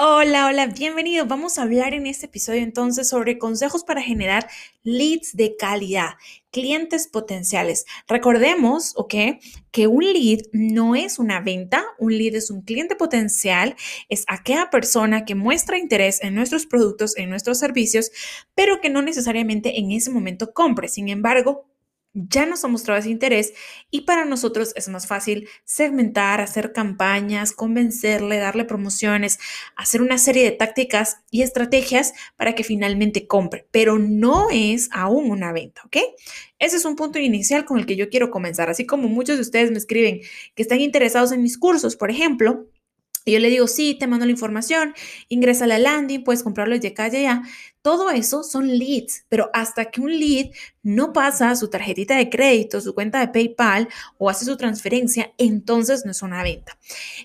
Hola, hola, bienvenido. Vamos a hablar en este episodio entonces sobre consejos para generar leads de calidad, clientes potenciales. Recordemos, ¿ok? Que un lead no es una venta, un lead es un cliente potencial, es aquella persona que muestra interés en nuestros productos, en nuestros servicios, pero que no necesariamente en ese momento compre. Sin embargo, ya nos ha mostrado ese interés y para nosotros es más fácil segmentar, hacer campañas, convencerle, darle promociones, hacer una serie de tácticas y estrategias para que finalmente compre, pero no es aún una venta, ¿ok? Ese es un punto inicial con el que yo quiero comenzar, así como muchos de ustedes me escriben que están interesados en mis cursos, por ejemplo, y yo le digo, sí, te mando la información, ingresa a la landing, puedes comprarlo de calle ya. Todo eso son leads, pero hasta que un lead no pasa su tarjetita de crédito, su cuenta de PayPal o hace su transferencia, entonces no es una venta.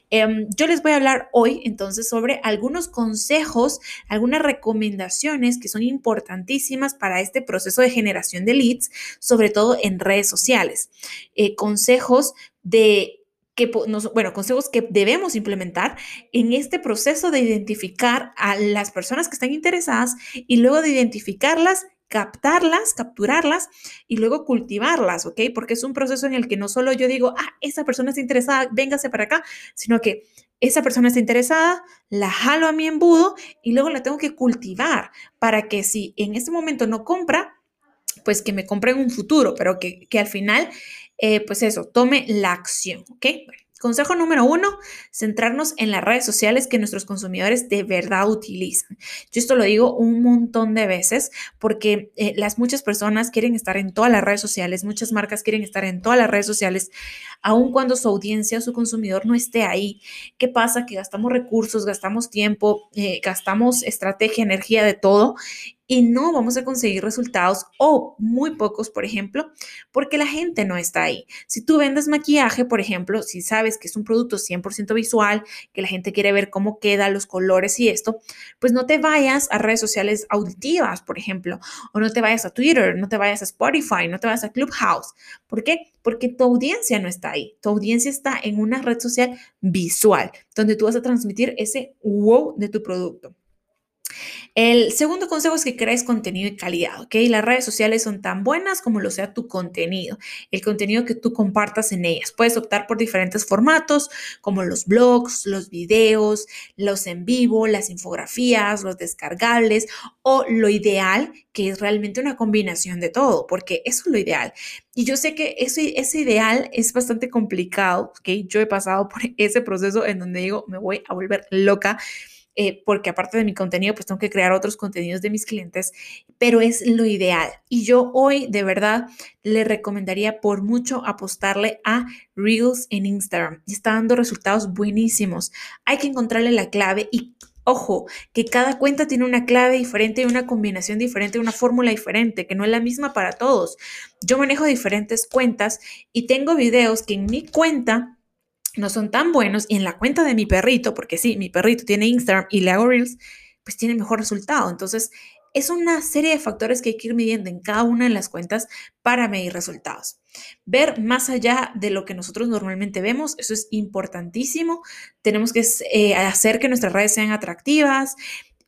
Em, yo les voy a hablar hoy entonces sobre algunos consejos, algunas recomendaciones que son importantísimas para este proceso de generación de leads, sobre todo en redes sociales. Eh, consejos de que, bueno, consejos que debemos implementar en este proceso de identificar a las personas que están interesadas y luego de identificarlas, captarlas, capturarlas y luego cultivarlas, ¿ok? Porque es un proceso en el que no solo yo digo, ah, esa persona está interesada, véngase para acá, sino que esa persona está interesada, la jalo a mi embudo y luego la tengo que cultivar para que si en este momento no compra, pues que me compre en un futuro, pero que, que al final eh, pues eso, tome la acción, ¿ok? Consejo número uno, centrarnos en las redes sociales que nuestros consumidores de verdad utilizan. Yo esto lo digo un montón de veces porque eh, las muchas personas quieren estar en todas las redes sociales, muchas marcas quieren estar en todas las redes sociales, aun cuando su audiencia, su consumidor no esté ahí. ¿Qué pasa? Que gastamos recursos, gastamos tiempo, eh, gastamos estrategia, energía de todo y no vamos a conseguir resultados o muy pocos, por ejemplo, porque la gente no está ahí. Si tú vendes maquillaje, por ejemplo, si sabes que es un producto 100% visual, que la gente quiere ver cómo queda, los colores y esto, pues no te vayas a redes sociales auditivas, por ejemplo, o no te vayas a Twitter, no te vayas a Spotify, no te vayas a Clubhouse. ¿Por qué? Porque tu audiencia no está ahí. Tu audiencia está en una red social visual, donde tú vas a transmitir ese wow de tu producto. El segundo consejo es que crees contenido de calidad, ¿ok? Las redes sociales son tan buenas como lo sea tu contenido, el contenido que tú compartas en ellas. Puedes optar por diferentes formatos como los blogs, los videos, los en vivo, las infografías, los descargables o lo ideal que es realmente una combinación de todo, porque eso es lo ideal. Y yo sé que ese, ese ideal es bastante complicado, ¿ok? Yo he pasado por ese proceso en donde digo, me voy a volver loca eh, porque aparte de mi contenido, pues tengo que crear otros contenidos de mis clientes, pero es lo ideal. Y yo hoy de verdad le recomendaría por mucho apostarle a Reels en Instagram. Y está dando resultados buenísimos. Hay que encontrarle la clave y Ojo, que cada cuenta tiene una clave diferente, una combinación diferente, una fórmula diferente, que no es la misma para todos. Yo manejo diferentes cuentas y tengo videos que en mi cuenta no son tan buenos y en la cuenta de mi perrito, porque sí, mi perrito tiene Instagram y le hago Reels, pues tiene mejor resultado. Entonces, es una serie de factores que hay que ir midiendo en cada una de las cuentas para medir resultados. Ver más allá de lo que nosotros normalmente vemos, eso es importantísimo. Tenemos que eh, hacer que nuestras redes sean atractivas,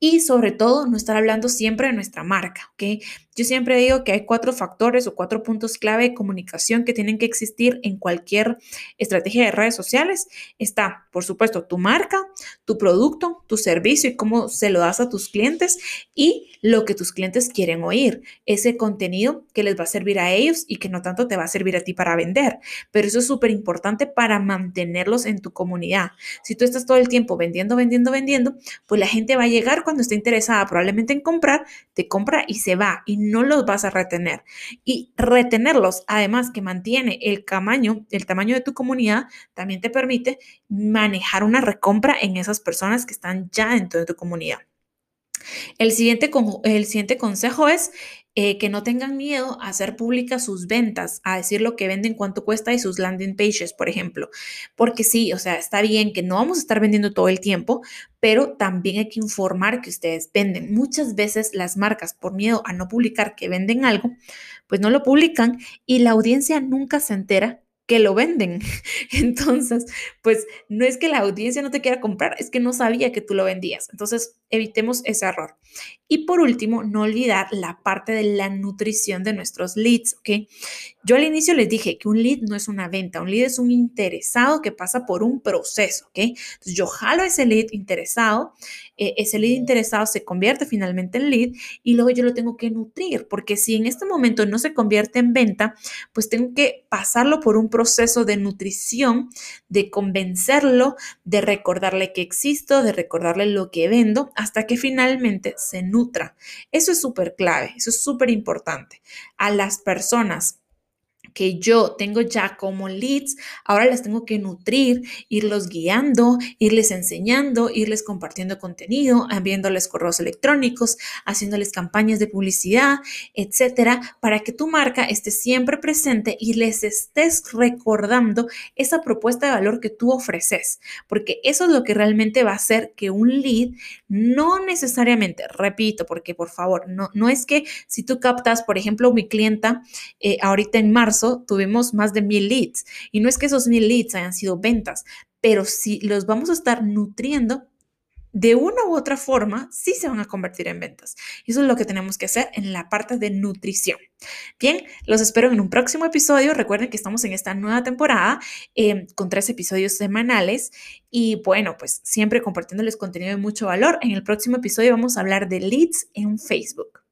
y sobre todo no estar hablando siempre de nuestra marca, ¿ok? Yo siempre digo que hay cuatro factores o cuatro puntos clave de comunicación que tienen que existir en cualquier estrategia de redes sociales. Está, por supuesto, tu marca, tu producto, tu servicio y cómo se lo das a tus clientes y lo que tus clientes quieren oír, ese contenido que les va a servir a ellos y que no tanto te va a servir a ti para vender. Pero eso es súper importante para mantenerlos en tu comunidad. Si tú estás todo el tiempo vendiendo, vendiendo, vendiendo, pues la gente va a llegar cuando esté interesada probablemente en comprar, te compra y se va y no los vas a retener. Y retenerlos, además que mantiene el tamaño, el tamaño de tu comunidad, también te permite manejar una recompra en esas personas que están ya dentro de tu comunidad. El siguiente, el siguiente consejo es eh, que no tengan miedo a hacer públicas sus ventas, a decir lo que venden, cuánto cuesta y sus landing pages, por ejemplo. Porque sí, o sea, está bien que no vamos a estar vendiendo todo el tiempo, pero también hay que informar que ustedes venden. Muchas veces las marcas, por miedo a no publicar que venden algo, pues no lo publican y la audiencia nunca se entera que lo venden. Entonces, pues no es que la audiencia no te quiera comprar, es que no sabía que tú lo vendías. Entonces, evitemos ese error. Y por último, no olvidar la parte de la nutrición de nuestros leads, ¿ok? Yo al inicio les dije que un lead no es una venta, un lead es un interesado que pasa por un proceso, ¿ok? Entonces, yo jalo ese lead interesado, eh, ese lead interesado se convierte finalmente en lead y luego yo lo tengo que nutrir, porque si en este momento no se convierte en venta, pues tengo que pasarlo por un proceso de nutrición, de convencerlo, de recordarle que existo, de recordarle lo que vendo, hasta que finalmente se nutra. Eso es súper clave, eso es súper importante. A las personas que yo tengo ya como leads, ahora les tengo que nutrir, irlos guiando, irles enseñando, irles compartiendo contenido, enviándoles correos electrónicos, haciéndoles campañas de publicidad, etcétera, para que tu marca esté siempre presente y les estés recordando esa propuesta de valor que tú ofreces, porque eso es lo que realmente va a hacer que un lead no necesariamente, repito, porque por favor, no, no es que si tú captas, por ejemplo, mi clienta eh, ahorita en marzo, tuvimos más de mil leads. Y no es que esos mil leads hayan sido ventas, pero si los vamos a estar nutriendo, de una u otra forma, sí se van a convertir en ventas. Eso es lo que tenemos que hacer en la parte de nutrición. Bien, los espero en un próximo episodio. Recuerden que estamos en esta nueva temporada em, con tres episodios semanales y bueno, pues siempre compartiéndoles contenido de mucho valor. En el próximo episodio vamos a hablar de leads en Facebook.